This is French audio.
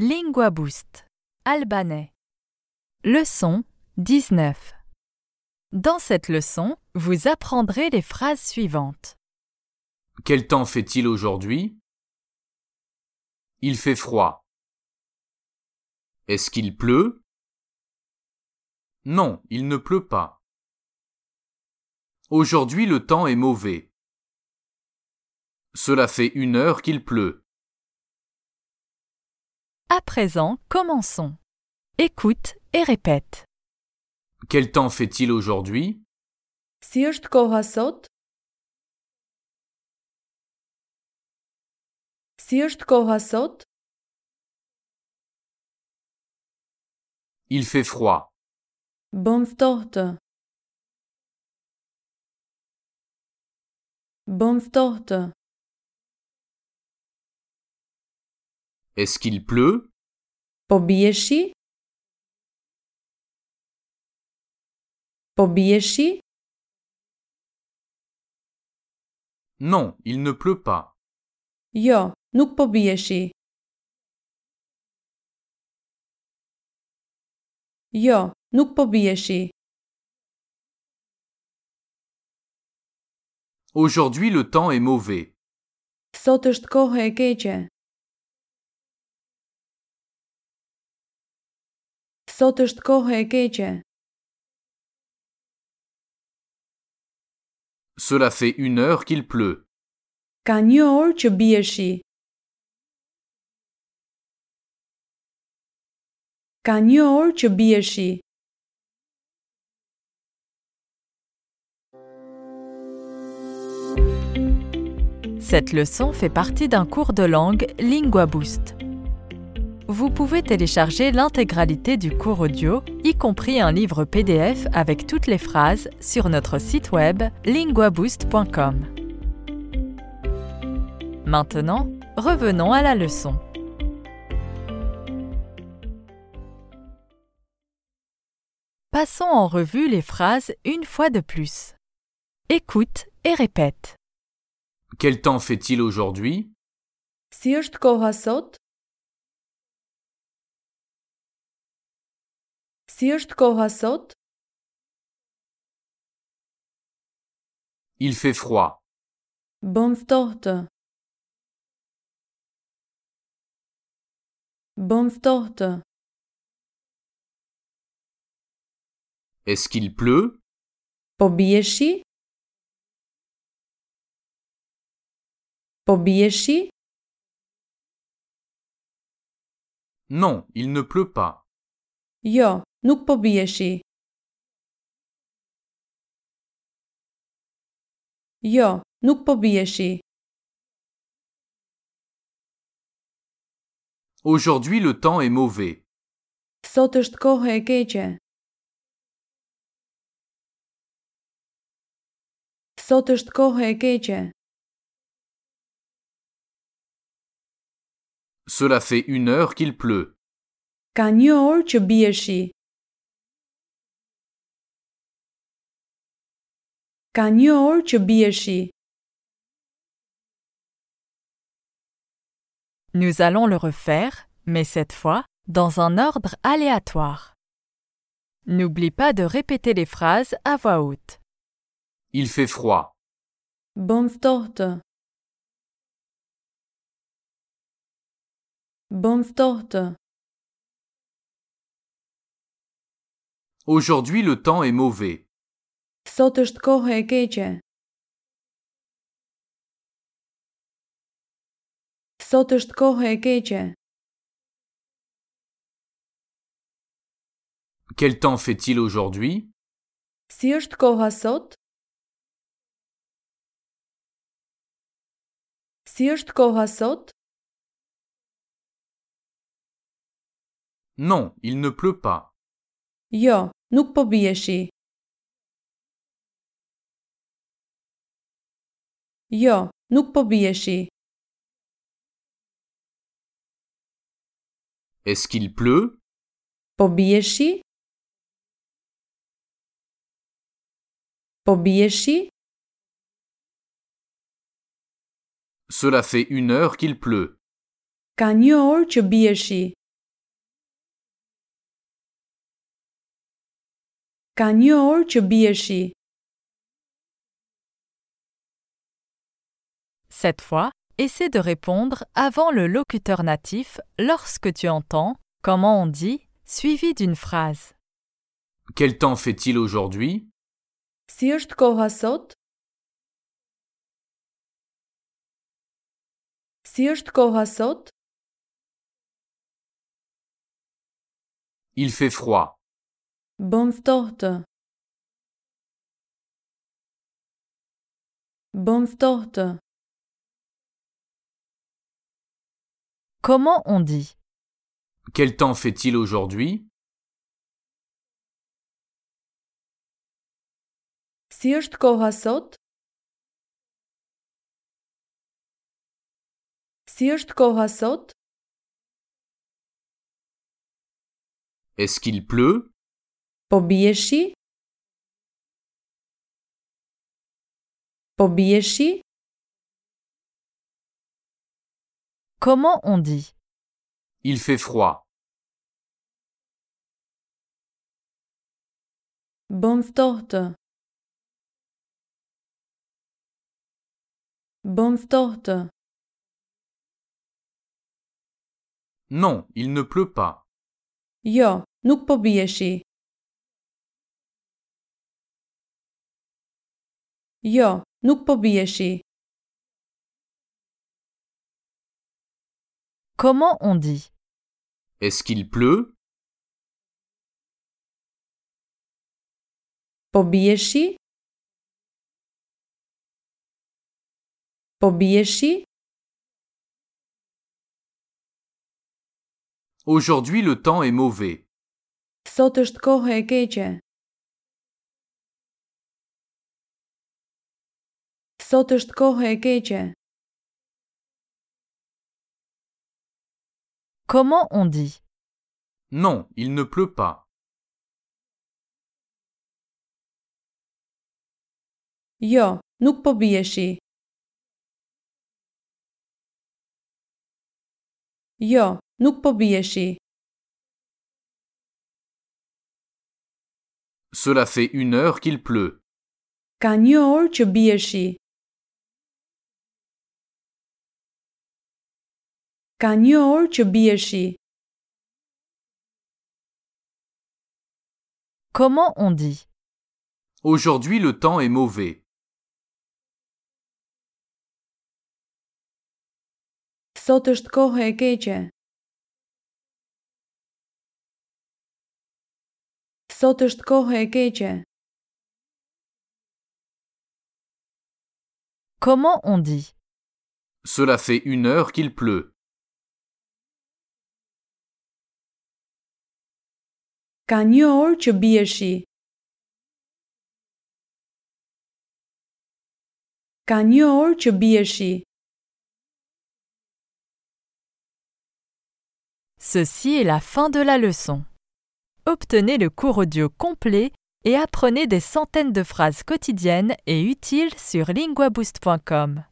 Lingua Boost. Albanais. Leçon 19. Dans cette leçon, vous apprendrez les phrases suivantes. Quel temps fait-il aujourd'hui? Il fait froid. Est-ce qu'il pleut? Non, il ne pleut pas. Aujourd'hui le temps est mauvais. Cela fait une heure qu'il pleut. À présent, commençons. Écoute et répète. Quel temps fait-il aujourd'hui? Si është koha sot? Si është koha sot? Il fait froid. Bën ftohtë. Bën ftohtë. Est-ce qu'il pleut? Po bie shi? Po bie shi? Non, il ne pleut pas. Jo, nuk po bie shi. Jo, nuk po bie shi. Aujourd'hui le temps est mauvais. Sot është kohë e keqe. Sot është kohë e keqe. Cela fait une heure qu'il pleut. Ka një orë që bie shi. Ka një orë që bie shi. Cette leçon fait partie d'un cours de langue Lingua Boost. Vous pouvez télécharger l'intégralité du cours audio, y compris un livre PDF avec toutes les phrases, sur notre site web linguaboost.com. Maintenant, revenons à la leçon. Passons en revue les phrases une fois de plus. Écoute et répète. Quel temps fait-il aujourd'hui? Si është koha sot? Si është koha sot? Il fait froid. Bën ftohtë. Bën ftohtë. Est-ce qu'il pleut? Po bie shi? Po bie shi? Non, il ne pleut pas. Jo, nuk po bie shi. Jo, nuk po bie shi. Aujourd'hui le temps est mauvais. Sot është kohë e keqe. Sot është kohë e keqe. Cela fait une heure qu'il pleut. Ka një orë që bie shi. Ka një orë që bie shi. Nous allons le refaire, mais cette fois dans un ordre aléatoire. N'oublie pas de répéter les phrases à voix haute. Il fait froid. Bën ftohtë. Bën ftohtë. Aujourd'hui le temps est mauvais. Sot është kohë e keqe. Sot është kohë e keqe. Quel temps fait-il aujourd'hui Si është koha sot? Si është koha sot? Non, il ne pleut pas. Jo, nuk po bie shi. Jo, nuk po. Est-ce qu'il pleut? Po bieshi? Cela fait une heure qu'il pleut. Ka një orë që bieshi. Ka një orë bieshi. Cette fois, essaie de répondre avant le locuteur natif lorsque tu entends comment on dit suivi d'une phrase. Quel temps fait-il aujourd'hui? Si është koha sot? Si është koha sot? Il fait froid. Bën ftohtë. Comment on dit? Quel temps fait-il aujourd'hui? Si është koha sot? Si është koha sot? Est-ce qu'il pleut? Po bie shi? Po bie shi? Comment on dit? Il fait froid. Bën ftohtë. Non, il ne pleut pas. Jo, nuk po bie shi. Jo, nuk po bie shi. Comment on dit? Est-ce qu'il pleut? Po bie shi? Po bie shi? Aujourd'hui le temps est mauvais. Sot është kohë e keqe. Sot është kohë e keqe. Comment on dit? Non, il ne pleut pas. Jo, nuk po bie shi. Jo, nuk po bie shi. Cela fait une heure qu'il pleut. Ka një orë që Ka një orë që bie shi. Comment on dit? Aujourd'hui le temps est mauvais. Sot është kohë e keqe. Sot është kohë e keqe. Comment on dit? Cela fait une heure qu'il pleut. Ka një orë që bie. Ceci est la fin de la leçon. Obtenez le cours audio complet et apprenez des centaines de phrases quotidiennes et utiles sur linguaboost.com.